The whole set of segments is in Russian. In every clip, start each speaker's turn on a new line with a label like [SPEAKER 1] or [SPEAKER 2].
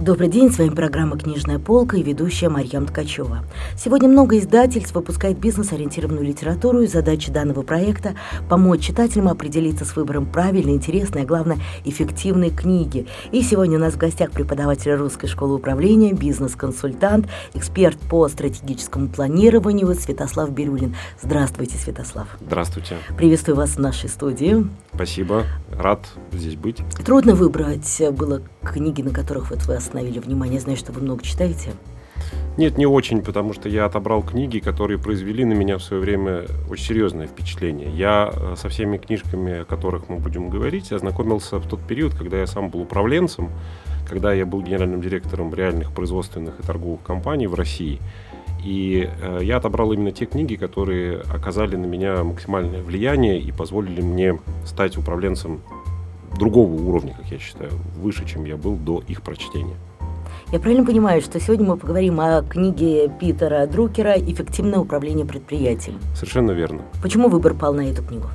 [SPEAKER 1] Добрый день, с вами программа «Книжная полка» и ведущая Марьям Ткачева. Сегодня много издательств выпускает бизнес-ориентированную литературу, и задача данного проекта – помочь читателям определиться с выбором правильной, интересной, а главное, эффективной книги. И сегодня у нас в гостях преподаватель Русской школы управления, бизнес-консультант, эксперт по стратегическому планированию Святослав Бирюлин. Здравствуйте, Святослав.
[SPEAKER 2] Здравствуйте.
[SPEAKER 1] Приветствую вас в нашей студии.
[SPEAKER 2] Спасибо, рад здесь быть.
[SPEAKER 1] Трудно выбрать было книги, на которых вот вы остановили внимание? Я знаю, что вы много читаете.
[SPEAKER 2] Нет, не очень, потому что я отобрал книги, которые произвели на меня в свое время очень серьезное впечатление. Я э, со всеми книжками, о которых мы будем говорить, ознакомился в тот период, когда я сам был управленцем, когда я был генеральным директором реальных производственных и торговых компаний в России. И э, я отобрал именно те книги, которые оказали на меня максимальное влияние и позволили мне стать управленцем другого уровня, как я считаю, выше, чем я был до их прочтения.
[SPEAKER 1] Я правильно понимаю, что сегодня мы поговорим о книге Питера Друкера «Эффективное управление предприятием».
[SPEAKER 2] Совершенно верно.
[SPEAKER 1] Почему выбор пал на эту книгу?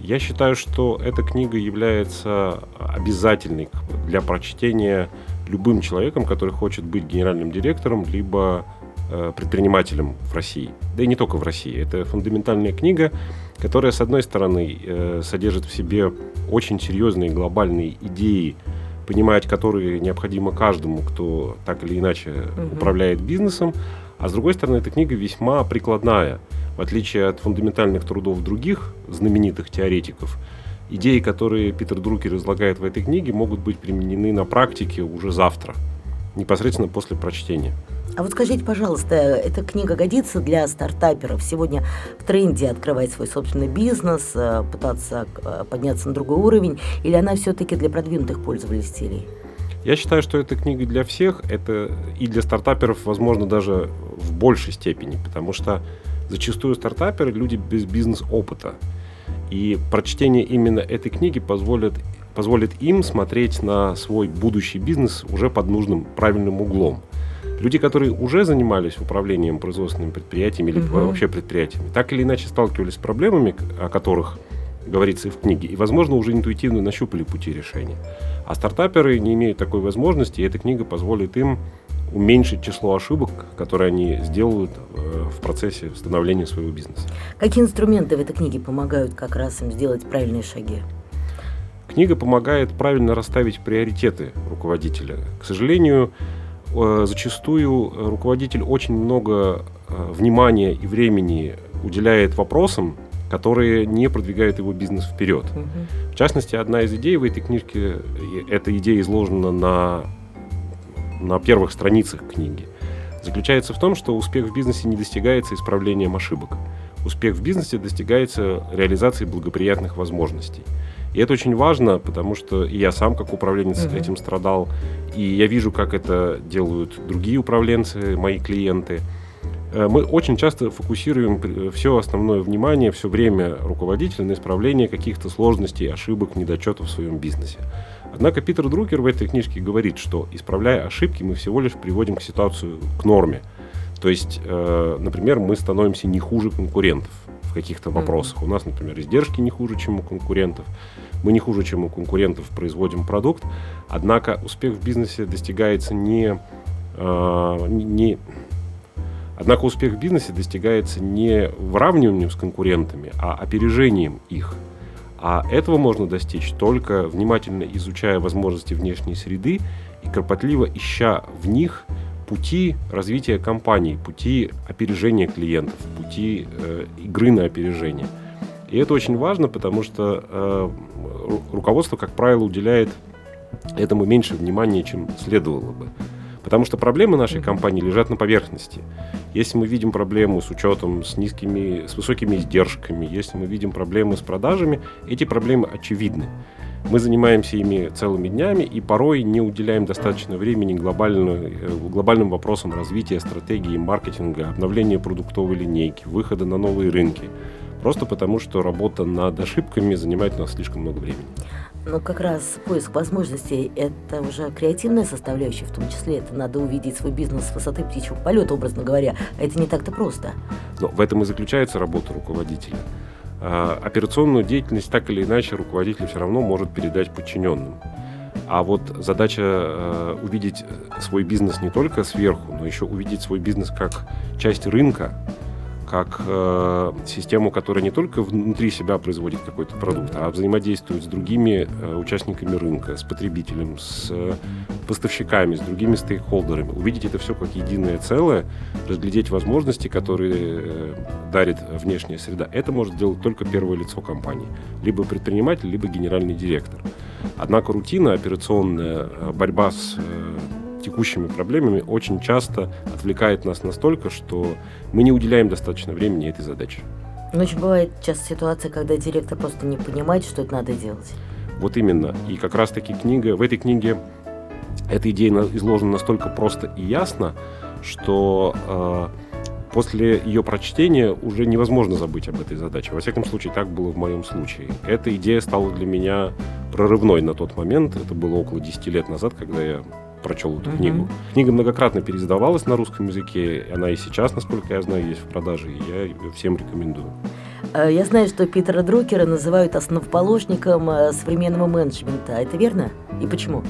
[SPEAKER 2] Я считаю, что эта книга является обязательной для прочтения любым человеком, который хочет быть генеральным директором, либо э, предпринимателем в России. Да и не только в России. Это фундаментальная книга, которая, с одной стороны, э, содержит в себе очень серьезные глобальные идеи, понимать которые необходимо каждому, кто так или иначе угу. управляет бизнесом, а с другой стороны, эта книга весьма прикладная, в отличие от фундаментальных трудов других знаменитых теоретиков. Идеи, которые Питер Друкер излагает в этой книге, могут быть применены на практике уже завтра, непосредственно после прочтения.
[SPEAKER 1] А вот скажите, пожалуйста, эта книга годится для стартаперов? Сегодня в тренде открывать свой собственный бизнес, э, пытаться э, подняться на другой уровень, или она все-таки для продвинутых пользователей?
[SPEAKER 2] Я считаю, что эта книга для всех, это и для стартаперов, возможно, даже в большей степени, потому что зачастую стартаперы люди без бизнес-опыта. И прочтение именно этой книги позволит, позволит им смотреть на свой будущий бизнес уже под нужным правильным углом. Люди, которые уже занимались управлением производственными предприятиями или угу. вообще предприятиями, так или иначе сталкивались с проблемами, о которых говорится и в книге, и, возможно, уже интуитивно нащупали пути решения. А стартаперы не имеют такой возможности, и эта книга позволит им уменьшить число ошибок, которые они сделают э, в процессе становления своего бизнеса.
[SPEAKER 1] Какие инструменты в этой книге помогают как раз им сделать правильные шаги?
[SPEAKER 2] Книга помогает правильно расставить приоритеты руководителя. К сожалению, зачастую руководитель очень много э, внимания и времени уделяет вопросам, которые не продвигают его бизнес вперед. Угу. В частности, одна из идей в этой книжке, эта идея изложена на, на первых страницах книги, заключается в том, что успех в бизнесе не достигается исправлением ошибок. Успех в бизнесе достигается реализацией благоприятных возможностей. И это очень важно, потому что и я сам как управленец угу. этим страдал, и я вижу, как это делают другие управленцы, мои клиенты. Э, мы очень часто фокусируем все основное внимание, все время руководителя на исправление каких-то сложностей, ошибок, недочетов в своем бизнесе. Однако Питер Друкер в этой книжке говорит, что исправляя ошибки, мы всего лишь приводим к ситуацию к норме. То есть, э, например, мы становимся не хуже конкурентов в каких-то вопросах. У нас, например, издержки не хуже, чем у конкурентов. Мы не хуже, чем у конкурентов производим продукт. Однако успех в бизнесе достигается не, э, не Однако успех в бизнесе достигается не выравниванием с конкурентами, а опережением их. А этого можно достичь только внимательно изучая возможности внешней среды и кропотливо ища в них пути развития компании, пути опережения клиентов, пути э, игры на опережение. И это очень важно, потому что э, руководство, как правило, уделяет этому меньше внимания, чем следовало бы. Потому что проблемы нашей компании лежат на поверхности. Если мы видим проблему с учетом, с низкими, с высокими издержками, если мы видим проблемы с продажами, эти проблемы очевидны. Мы занимаемся ими целыми днями и порой не уделяем достаточно времени э, глобальным вопросам развития стратегии маркетинга, обновления продуктовой линейки, выхода на новые рынки. Просто потому, что работа над ошибками занимает у нас слишком много времени.
[SPEAKER 1] Ну, как раз поиск возможностей – это уже креативная составляющая, в том числе это надо увидеть свой бизнес с высоты птичьего полета, образно говоря. А это не так-то просто.
[SPEAKER 2] Но в этом и заключается работа руководителя. Э, операционную деятельность так или иначе руководитель все равно может передать подчиненным. А вот задача э, увидеть свой бизнес не только сверху, но еще увидеть свой бизнес как часть рынка, как э, систему, которая не только внутри себя производит какой-то продукт, а взаимодействует с другими э, участниками рынка, с потребителем, с э, поставщиками, с другими стейкхолдерами. Увидеть это все как единое целое, разглядеть возможности, которые э, дарит внешняя среда. Это может сделать только первое лицо компании. Либо предприниматель, либо генеральный директор. Однако рутина, операционная э, борьба с э, текущими проблемами очень часто отвлекает нас настолько, что мы не уделяем достаточно времени этой задаче.
[SPEAKER 1] Но очень бывает часто ситуация, когда директор просто не понимает, что это надо делать.
[SPEAKER 2] Вот именно. И как раз-таки книга, в этой книге эта идея изложена настолько просто и ясно, что э, после ее прочтения уже невозможно забыть об этой задаче. Во всяком случае, так было в моем случае. Эта идея стала для меня прорывной на тот момент. Это было около 10 лет назад, когда я прочел эту mm-hmm. книгу. Книга многократно переиздавалась на русском языке, она и сейчас, насколько я знаю, есть в продаже, и я ее всем рекомендую.
[SPEAKER 1] Э, я знаю, что Питера Друкера называют основоположником э, современного менеджмента. Это верно? И почему?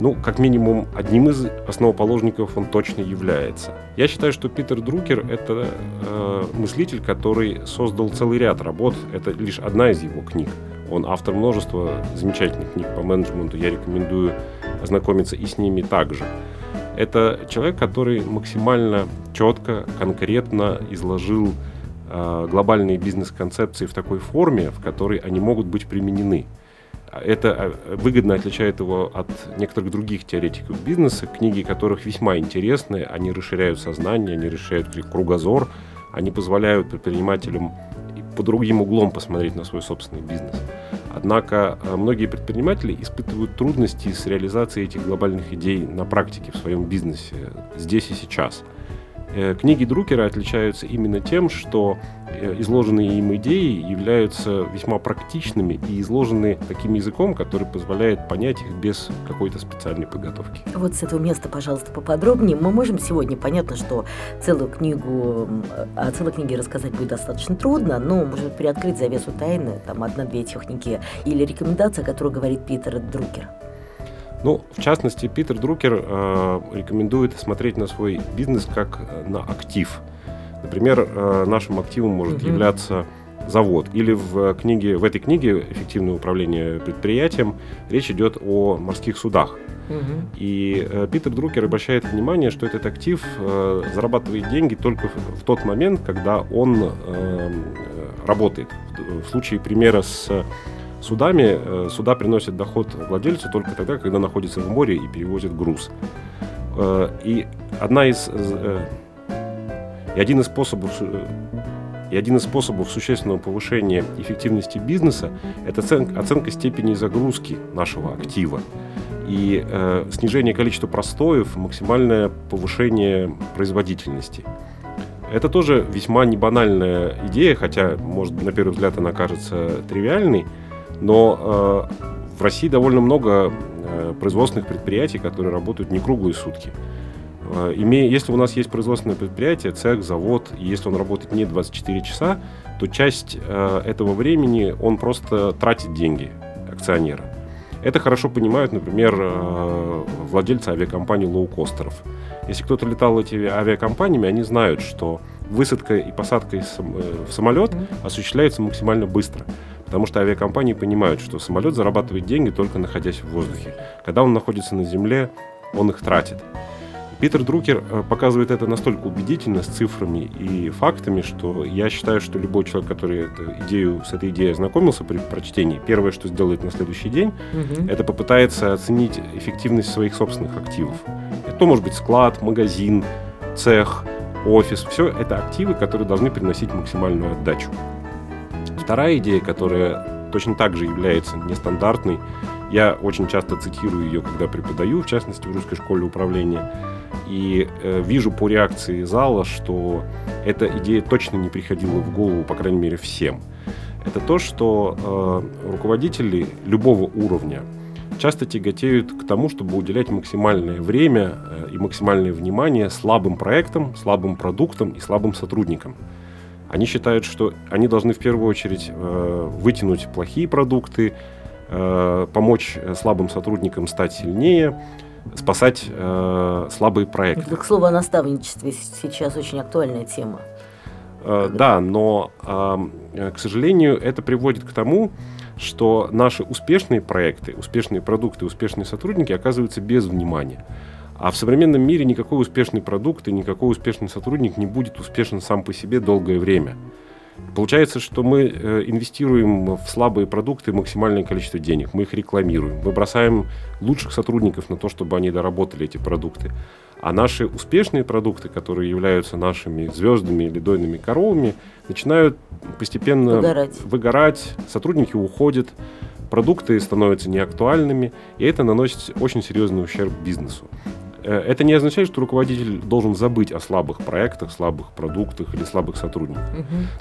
[SPEAKER 2] Ну, как минимум, одним из основоположников он точно является. Я считаю, что Питер Друкер — это э, мыслитель, который создал целый ряд работ. Это лишь одна из его книг. Он автор множества замечательных книг по менеджменту. Я рекомендую ознакомиться и с ними также. Это человек, который максимально четко, конкретно изложил э, глобальные бизнес-концепции в такой форме, в которой они могут быть применены. Это э, выгодно отличает его от некоторых других теоретиков бизнеса, книги которых весьма интересны, они расширяют сознание, они расширяют кругозор, они позволяют предпринимателям по другим углом посмотреть на свой собственный бизнес. Однако э, многие предприниматели испытывают трудности с реализацией этих глобальных идей на практике в своем бизнесе здесь и сейчас. Э, книги Друкера отличаются именно тем, что изложенные им идеи являются весьма практичными и изложены таким языком, который позволяет понять их без какой-то специальной подготовки.
[SPEAKER 1] Вот с этого места, пожалуйста, поподробнее. Мы можем сегодня, понятно, что целую книгу, о целой книге рассказать будет достаточно трудно, но, может приоткрыть завесу тайны, там, одна-две техники или рекомендация, которую говорит Питер Друкер.
[SPEAKER 2] Ну, в частности, Питер Друкер э, рекомендует смотреть на свой бизнес как э, на актив. Например, э, нашим активом может mm-hmm. являться завод. Или в книге, в этой книге «Эффективное управление предприятием» речь идет о морских судах. Угу. И э, Питер Друкер обращает внимание, что этот актив э, зарабатывает деньги только в, в тот момент, когда он э, работает. В, в случае примера с судами э, суда приносят доход владельцу только тогда, когда находится в море и перевозят груз. Э, и одна из э, и один из способов и один из способов существенного повышения эффективности бизнеса – это оценка степени загрузки нашего актива. И э, снижение количества простоев, максимальное повышение производительности. Это тоже весьма небанальная идея, хотя, может, на первый взгляд она кажется тривиальной, но э, в России довольно много э, производственных предприятий, которые работают не круглые сутки. Э, имея, если у нас есть производственное предприятие, цех, завод, и если он работает не 24 часа, то часть э, этого времени он просто тратит деньги акционера. Это хорошо понимают, например, э, владельцы авиакомпаний лоукостеров. Если кто-то летал этими авиакомпаниями, они знают, что высадка и посадка в самолет осуществляется максимально быстро. Потому что авиакомпании понимают, что самолет зарабатывает деньги только находясь в воздухе. Когда он находится на земле, он их тратит. Питер Друкер э, показывает это настолько убедительно с цифрами и фактами, что я считаю, что любой человек, который эту идею, с этой идеей ознакомился при прочтении, первое, что сделает на следующий день, угу. это попытается оценить эффективность своих собственных активов. Это может быть склад, магазин, цех, офис. Все это активы, которые должны приносить максимальную отдачу. Вторая идея, которая точно так же является нестандартной, я очень часто цитирую ее, когда преподаю, в частности, в русской школе управления, и э, вижу по реакции зала, что эта идея точно не приходила в голову, по крайней мере, всем. Это то, что э, руководители любого уровня часто тяготеют к тому, чтобы уделять максимальное время э, и максимальное внимание слабым проектам, слабым продуктам и слабым сотрудникам. Они считают, что они должны в первую очередь э, вытянуть плохие продукты, э, помочь слабым сотрудникам стать сильнее, спасать э, слабые проекты.
[SPEAKER 1] К слову о наставничестве сейчас очень актуальная тема.
[SPEAKER 2] Э, да, но, э, к сожалению, это приводит к тому, что наши успешные проекты, успешные продукты, успешные сотрудники оказываются без внимания. А в современном мире никакой успешный продукт и никакой успешный сотрудник не будет успешен сам по себе долгое время. Получается, что мы э, инвестируем в слабые продукты максимальное количество денег, мы их рекламируем, мы бросаем лучших сотрудников на то, чтобы они доработали эти продукты. А наши успешные продукты, которые являются нашими звездами или дойными коровами, начинают постепенно
[SPEAKER 1] выгорать,
[SPEAKER 2] выгорать. Сотрудники уходят, продукты становятся неактуальными, и это наносит очень серьезный ущерб бизнесу. Э, это не означает, что руководитель должен забыть о слабых проектах, слабых продуктах или слабых сотрудниках.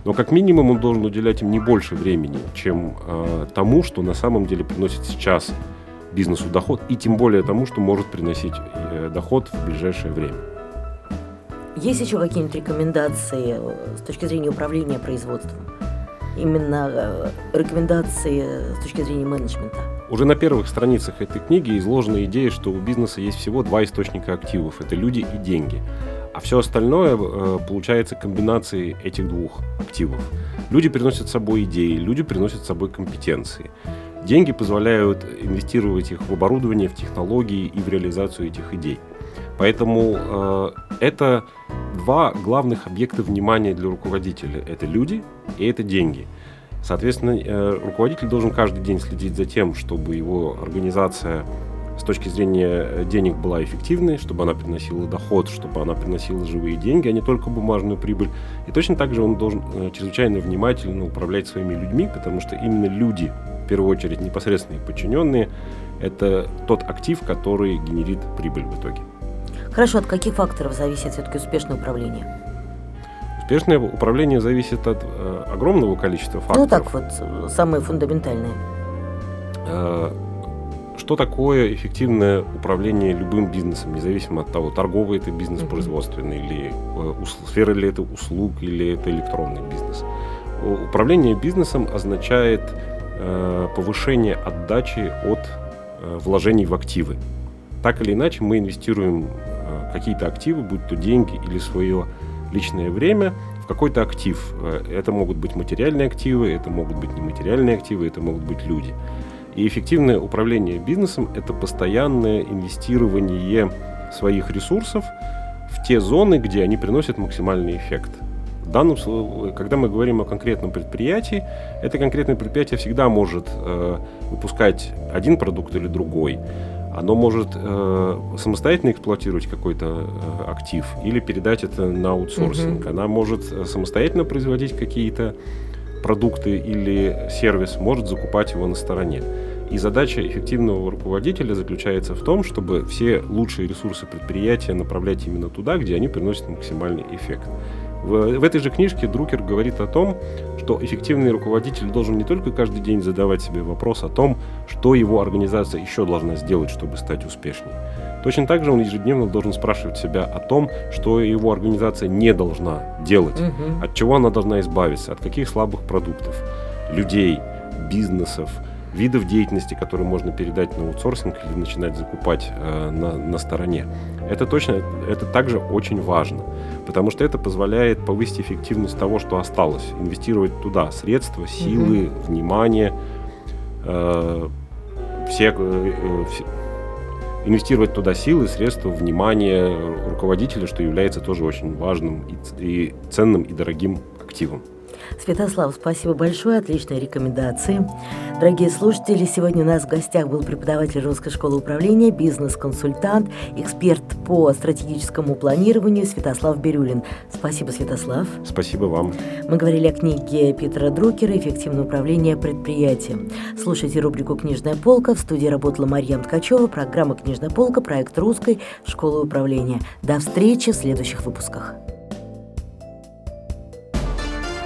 [SPEAKER 2] Но как минимум он должен уделять им не больше времени, чем э, тому, что на самом деле приносит сейчас бизнесу доход, и тем более тому, что может приносить э, доход в ближайшее время.
[SPEAKER 1] Есть еще какие-нибудь рекомендации э, с точки зрения управления производством? Именно э, рекомендации с точки зрения менеджмента?
[SPEAKER 2] Уже на первых страницах этой книги изложена идея, что у бизнеса есть всего два источника активов. Это люди и деньги. А все остальное э, получается комбинацией этих двух активов. Люди приносят с собой идеи, люди приносят с собой компетенции. Деньги позволяют инвестировать их в оборудование, в технологии и в реализацию этих идей. Поэтому э, это два главных объекта внимания для руководителя. Это люди и это деньги. Соответственно, э, руководитель должен каждый день следить за тем, чтобы его организация с точки зрения денег была эффективной, чтобы она приносила доход, чтобы она приносила живые деньги, а не только бумажную прибыль. И точно так же он должен э, чрезвычайно внимательно управлять своими людьми, потому что именно люди, в первую очередь непосредственные подчиненные, это тот актив, который генерит прибыль в итоге.
[SPEAKER 1] Хорошо, от каких факторов зависит все-таки успешное управление?
[SPEAKER 2] Успешное управление зависит от э, огромного количества факторов.
[SPEAKER 1] Ну так вот, самые фундаментальные.
[SPEAKER 2] Э, что такое эффективное управление любым бизнесом, независимо от того, торговый это бизнес производственный, или э, сфера ли это услуг, или это электронный бизнес. Управление бизнесом означает э, повышение отдачи от э, вложений в активы. Так или иначе, мы инвестируем э, какие-то активы, будь то деньги или свое личное время в какой-то актив. Э, это могут быть материальные активы, это могут быть нематериальные активы, это могут быть люди. И эффективное управление бизнесом – это постоянное инвестирование своих ресурсов в те зоны, где они приносят максимальный эффект. В данном случае, когда мы говорим о конкретном предприятии, это конкретное предприятие всегда может э, выпускать один продукт или другой оно может э, самостоятельно эксплуатировать какой-то э, актив или передать это на аутсорсинг. Mm-hmm. Она может э, самостоятельно производить какие-то продукты или сервис, может закупать его на стороне. И задача эффективного руководителя заключается в том, чтобы все лучшие ресурсы предприятия направлять именно туда, где они приносят максимальный эффект. В, в этой же книжке Друкер говорит о том, что эффективный руководитель должен не только каждый день задавать себе вопрос о том, что его организация еще должна сделать, чтобы стать успешнее. Точно так же он ежедневно должен спрашивать себя о том, что его организация не должна делать, угу. от чего она должна избавиться, от каких слабых продуктов, людей, бизнесов, видов деятельности, которые можно передать на аутсорсинг или начинать закупать э, на, на стороне. Это точно, это также очень важно, потому что это позволяет повысить эффективность того, что осталось, инвестировать туда средства, силы, mm-hmm. внимание, э, все, э, все, инвестировать туда силы, средства, внимание руководителя, что является тоже очень важным и, и ценным и дорогим активом.
[SPEAKER 1] Святослав, спасибо большое, отличные рекомендации. Дорогие слушатели, сегодня у нас в гостях был преподаватель Русской школы управления, бизнес-консультант, эксперт по стратегическому планированию Святослав Бирюлин. Спасибо, Святослав.
[SPEAKER 2] Спасибо вам.
[SPEAKER 1] Мы говорили о книге Питера Друкера «Эффективное управление предприятием». Слушайте рубрику «Книжная полка». В студии работала Марьям Ткачева, программа «Книжная полка», проект Русской школы управления. До встречи в следующих выпусках.